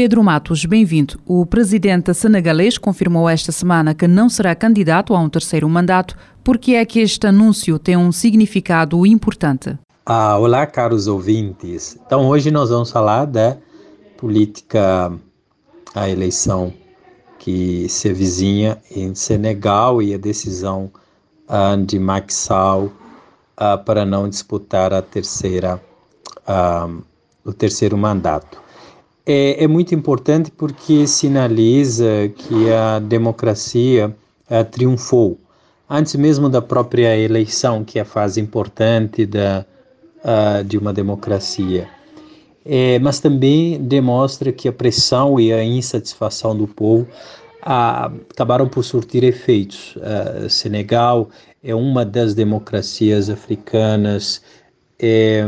Pedro Matos, bem-vindo. O presidente senegalês confirmou esta semana que não será candidato a um terceiro mandato. Por que é que este anúncio tem um significado importante? Ah, olá, caros ouvintes. Então, hoje nós vamos falar da política, a eleição que se vizinha em Senegal e a decisão uh, de Macky Sall uh, para não disputar a terceira, uh, o terceiro mandato é, é muito importante porque sinaliza que a democracia uh, triunfou. Antes mesmo da própria eleição, que é a fase importante da, de uma democracia. É, mas também demonstra que a pressão e a insatisfação do povo acabaram por surtir efeitos. Senegal é uma das democracias africanas é,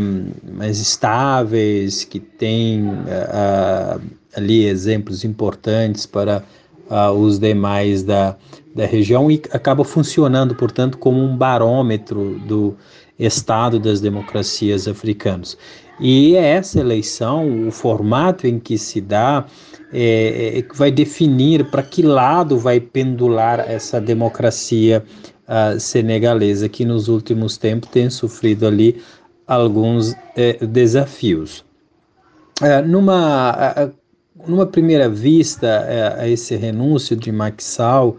mais estáveis, que têm uh, ali exemplos importantes para uh, os demais da, da região e acaba funcionando, portanto, como um barômetro do estado das democracias africanas. E essa eleição, o formato em que se dá, é, é vai definir para que lado vai pendular essa democracia uh, senegalesa, que nos últimos tempos tem sofrido ali alguns eh, desafios. Eh, numa, numa primeira vista eh, a esse renúncio de Maxal,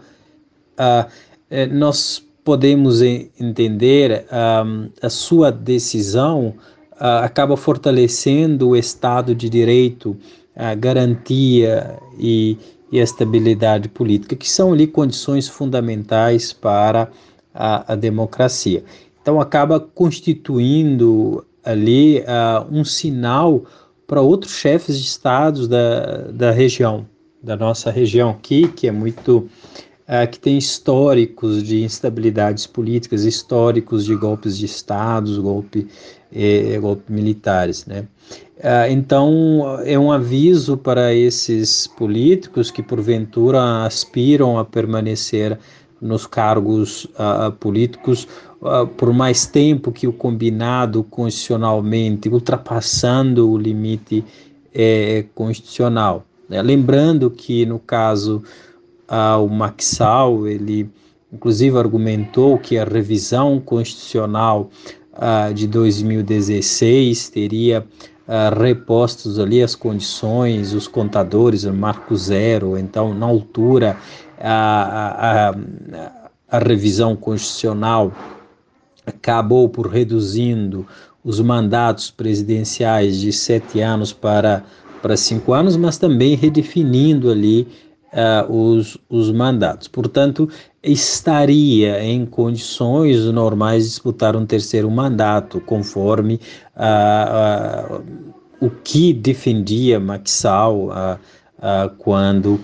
nós podemos entender a sua decisão acaba fortalecendo o Estado de Direito, a garantia e, e a estabilidade política, que são ali condições fundamentais para a, a democracia. Então acaba constituindo ali uh, um sinal para outros chefes de estados da, da região, da nossa região aqui, que é muito uh, que tem históricos de instabilidades políticas, históricos de golpes de estados, golpe, eh, golpe militares, né? Uh, então é um aviso para esses políticos que porventura aspiram a permanecer nos cargos uh, políticos uh, por mais tempo que o combinado constitucionalmente, ultrapassando o limite eh, constitucional. Né? Lembrando que no caso uh, o Maxal, ele inclusive argumentou que a revisão constitucional de 2016 teria Uh, repostos ali as condições, os contadores, o marco zero, então na altura a, a, a revisão constitucional acabou por reduzindo os mandatos presidenciais de sete anos para, para cinco anos, mas também redefinindo ali uh, os, os mandatos. Portanto, estaria em condições normais de disputar um terceiro mandato, conforme uh, uh, o que defendia Maxal quando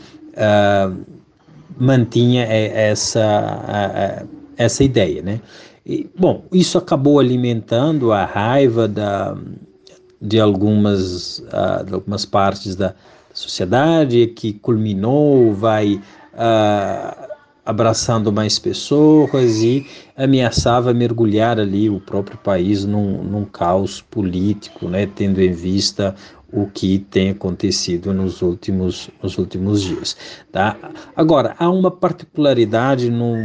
mantinha essa, essa ideia, né? E, bom, isso acabou alimentando a raiva da, de, algumas, de algumas partes da sociedade, que culminou, vai uh, abraçando mais pessoas e ameaçava mergulhar ali o próprio país num, num caos político, né, tendo em vista o que tem acontecido nos últimos, nos últimos dias. Tá? Agora, há uma particularidade no,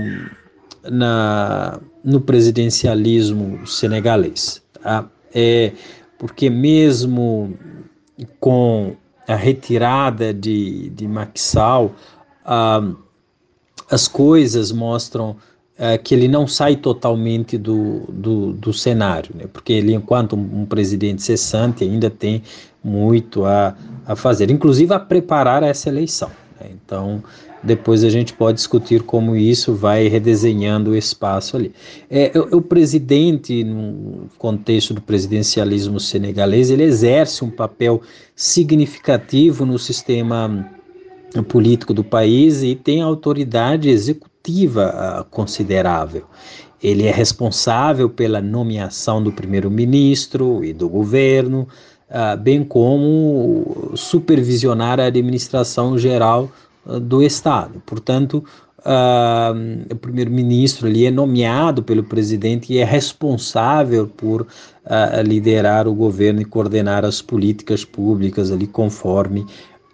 na, no presidencialismo senegalês. Tá? É porque mesmo com a retirada de, de Maxal, ah, as coisas mostram é, que ele não sai totalmente do, do, do cenário, né? porque ele, enquanto um, presidente cessante, ainda tem muito a, a fazer, inclusive a preparar essa eleição. Né? Então, depois a gente pode discutir como isso vai redesenhando o espaço ali. É, o, o, presidente, no contexto do presidencialismo senegalês, ele exerce um papel significativo no sistema político do país e tem autoridade executiva uh, considerável. Ele é responsável pela nomeação do primeiro-ministro e do governo, uh, bem como supervisionar a administração geral do Estado. Portanto, o primeiro-ministro ali é nomeado pelo presidente e é responsável por liderar o governo e coordenar as políticas públicas ali conforme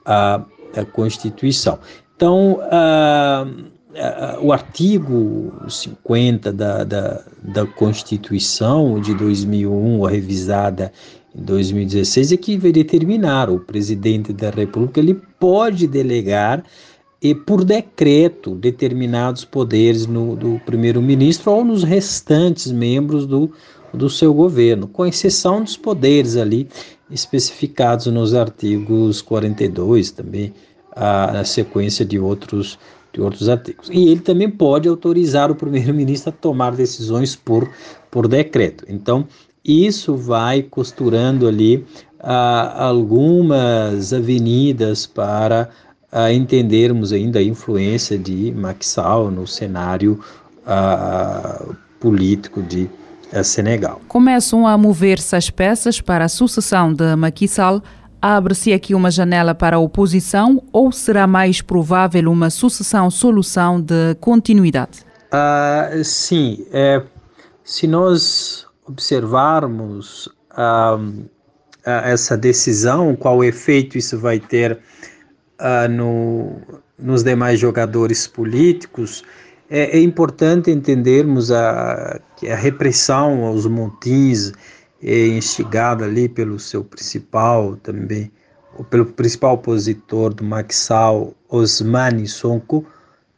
a da Constituição. Então, uh, uh, o artigo 50 da, da, da Constituição de 2001, revisada em 2016, é que vai determinar o presidente da República, ele pode delegar e por decreto determinados poderes no, do primeiro-ministro ou nos restantes membros do, do seu governo, com exceção dos poderes ali especificados nos artigos 42 também, a, a sequência de outros, de outros artigos. E ele também pode autorizar o primeiro-ministro a tomar decisões por, por decreto. Então, isso vai costurando ali a, algumas avenidas para a entendermos ainda a influência de Maxal no cenário a, político de a Senegal. Começam a mover-se as peças para a sucessão de Macky Sall. Abre-se aqui uma janela para a oposição ou será mais provável uma sucessão-solução de continuidade? Uh, sim, é, se nós observarmos uh, essa decisão, qual efeito isso vai ter uh, no, nos demais jogadores políticos, é, é importante entendermos a, a repressão aos montins é instigada ali pelo seu principal também, pelo principal opositor do Maxal, Osmani Sonko,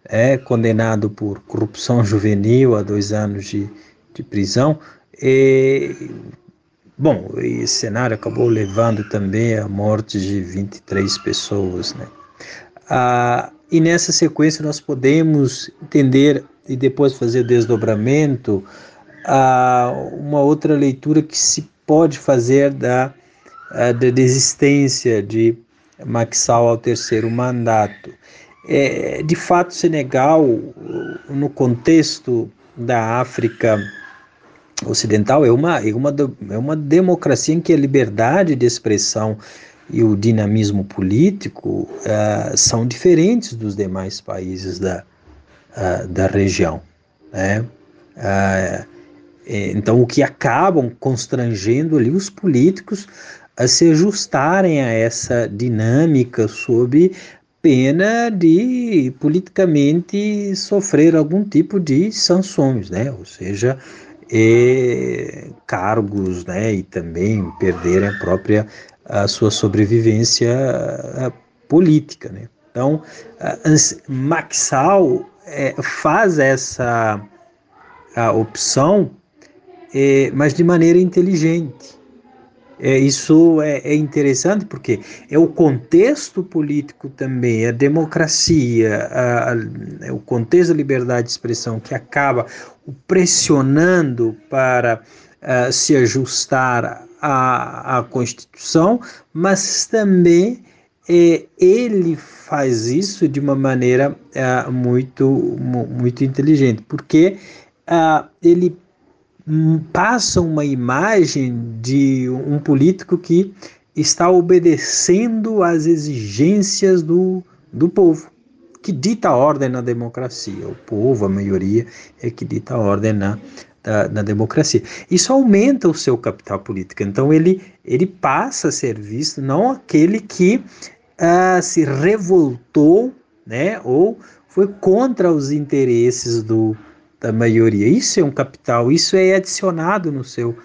é condenado por corrupção juvenil a dois anos de, de prisão. E, bom, esse cenário acabou levando também à morte de 23 pessoas, né? Ah, e nessa sequência nós podemos entender e depois fazer desdobramento a uma outra leitura que se pode fazer da, da desistência de Maxal ao terceiro mandato. É, de fato, Senegal, no contexto da África Ocidental, é uma, é uma, é uma democracia em que a liberdade de expressão e o dinamismo político uh, são diferentes dos demais países da, uh, da região. Né? Uh, então, o que acabam constrangendo ali os políticos a se ajustarem a essa dinâmica sob pena de politicamente sofrer algum tipo de sanções, né? ou seja, e cargos né? e também perderem a própria a sua sobrevivência política. Né? Então, Maxal é, faz essa opção, é, mas de maneira inteligente. É, isso é, é, interessante porque é o contexto político também, a democracia, a, a, é o contexto da liberdade de expressão que acaba pressionando para uh, se ajustar à, Constituição, mas também é, ele faz isso de uma maneira é, muito, muito inteligente, porque é, ele passa uma imagem de um político que está obedecendo às exigências do, do povo, que dita a ordem na democracia. O povo, a maioria, é que dita a ordem na da, da, democracia. Isso aumenta o seu capital político. Então ele, ele passa a ser visto não aquele que uh, se revoltou, né, ou foi contra os interesses do, da maioria. Isso é um capital, isso é adicionado no seu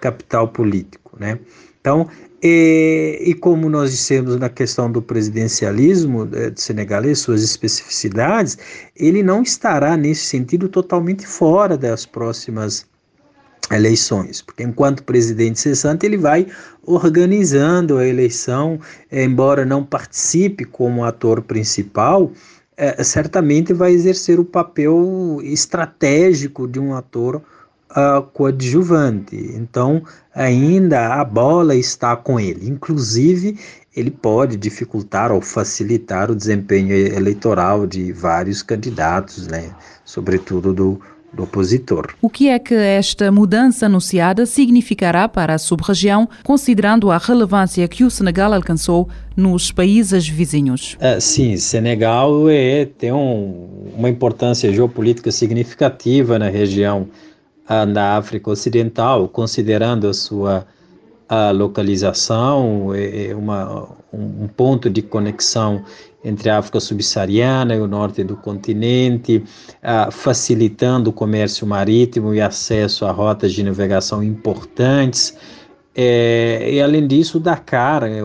capital político, né? Então, e, e, como nós dissemos na questão do presidencialismo eh, de senegalês, suas especificidades, ele não estará nesse sentido totalmente fora das próximas eleições, porque enquanto presidente cessante ele vai organizando a eleição, embora não participe como ator principal, é, certamente vai exercer o papel estratégico de um ator uh, coadjuvante. Então, ainda a bola está com ele. Inclusive, ele pode dificultar ou facilitar o desempenho eleitoral de vários candidatos, né? sobretudo do, do opositor. O que é que esta mudança anunciada significará para a sub-região, considerando a relevância que o Senegal alcançou nos países vizinhos? É, sim, Senegal é, tem um, uma importância geopolítica significativa na região da África Ocidental, considerando a sua a localização, é, é uma, um ponto de conexão entre a África subsaariana e o norte do continente, uh, facilitando o comércio marítimo e acesso a rotas de navegação importantes. É, e além disso, Dakar, é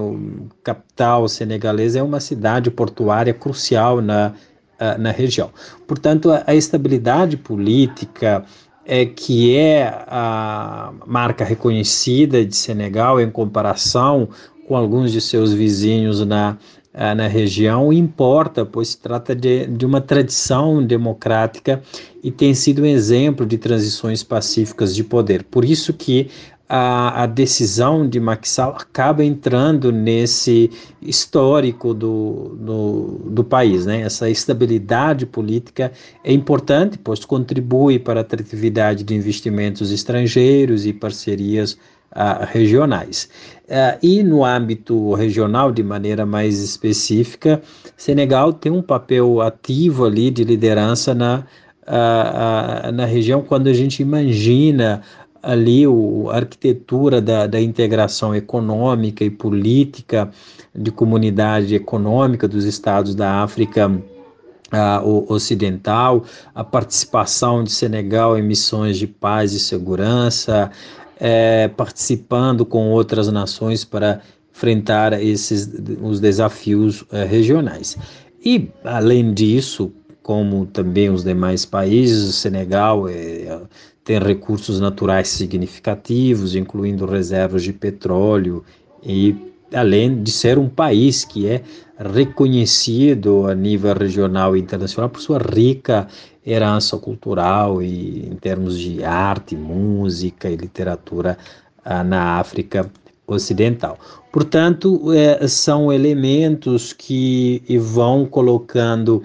capital senegalesa, é uma cidade portuária crucial na, uh, na região. Portanto, a, a estabilidade política é, que é a marca reconhecida de Senegal em comparação com alguns de seus vizinhos na, na região, importa, pois se trata de, de uma tradição democrática e tem sido um exemplo de transições pacíficas de poder. Por isso que a, a decisão de Maxal acaba entrando nesse histórico do, do, do país. Né? Essa estabilidade política é importante, pois contribui para a atratividade de investimentos estrangeiros e parcerias uh, regionais. Uh, e no âmbito regional, de maneira mais específica, Senegal tem um papel ativo ali de liderança na, uh, na região quando a gente imagina ali o, a arquitetura da, da integração econômica e política de comunidade econômica dos estados da África uh, ocidental, a participação de Senegal em missões de paz e segurança, é, participando com outras nações para enfrentar esses os desafios é, regionais. E além disso, como também os demais países, o Senegal é, tem recursos naturais significativos, incluindo reservas de petróleo e além de ser um país que é reconhecido a nível regional e internacional por sua rica herança cultural e em termos de arte, música e literatura ah, na África Ocidental. Portanto, é, são elementos que vão colocando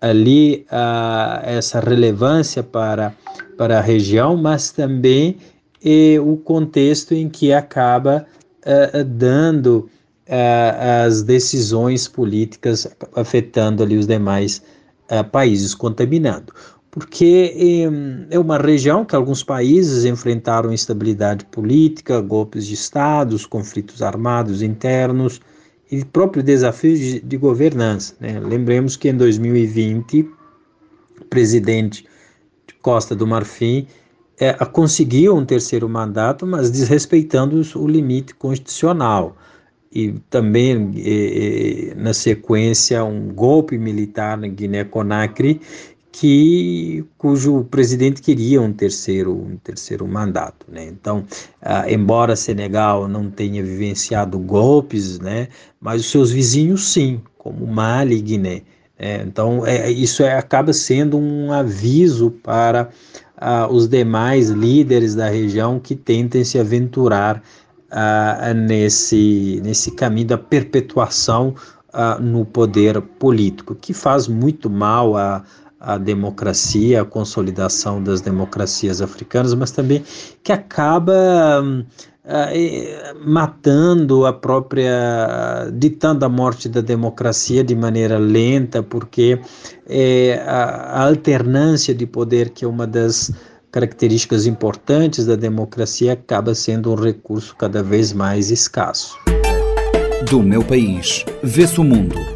ali ah, essa relevância para para a região, mas também e o contexto em que acaba uh, dando uh, as decisões políticas afetando ali os demais uh, países, contaminando. Porque é uma região que alguns países enfrentaram instabilidade política, golpes de estados, conflitos armados internos e próprios desafios de, de governança. Né? Lembremos que em 2020, o presidente Costa do Marfim é, conseguiu um terceiro mandato, mas desrespeitando o limite constitucional. E também, é, é, na sequência, um golpe militar na Guiné-Conakry, que cujo presidente queria um terceiro um terceiro mandato, né? Então, ah, embora Senegal não tenha vivenciado golpes, né, mas os seus vizinhos sim, como Mali e Guiné. É, então, é, isso é, acaba sendo um aviso para ah, os demais líderes da região que tentem se aventurar ah, nesse, nesse caminho da perpetuação no poder político, que faz muito mal a, a democracia, a consolidação das democracias africanas, mas também que acaba hum, uh, matando a própria, ditando a morte da democracia de maneira lenta, porque é, a, a alternância de poder, que é uma das características importantes da democracia, acaba sendo um recurso cada vez mais escasso. Do meu país, vê-se o mundo.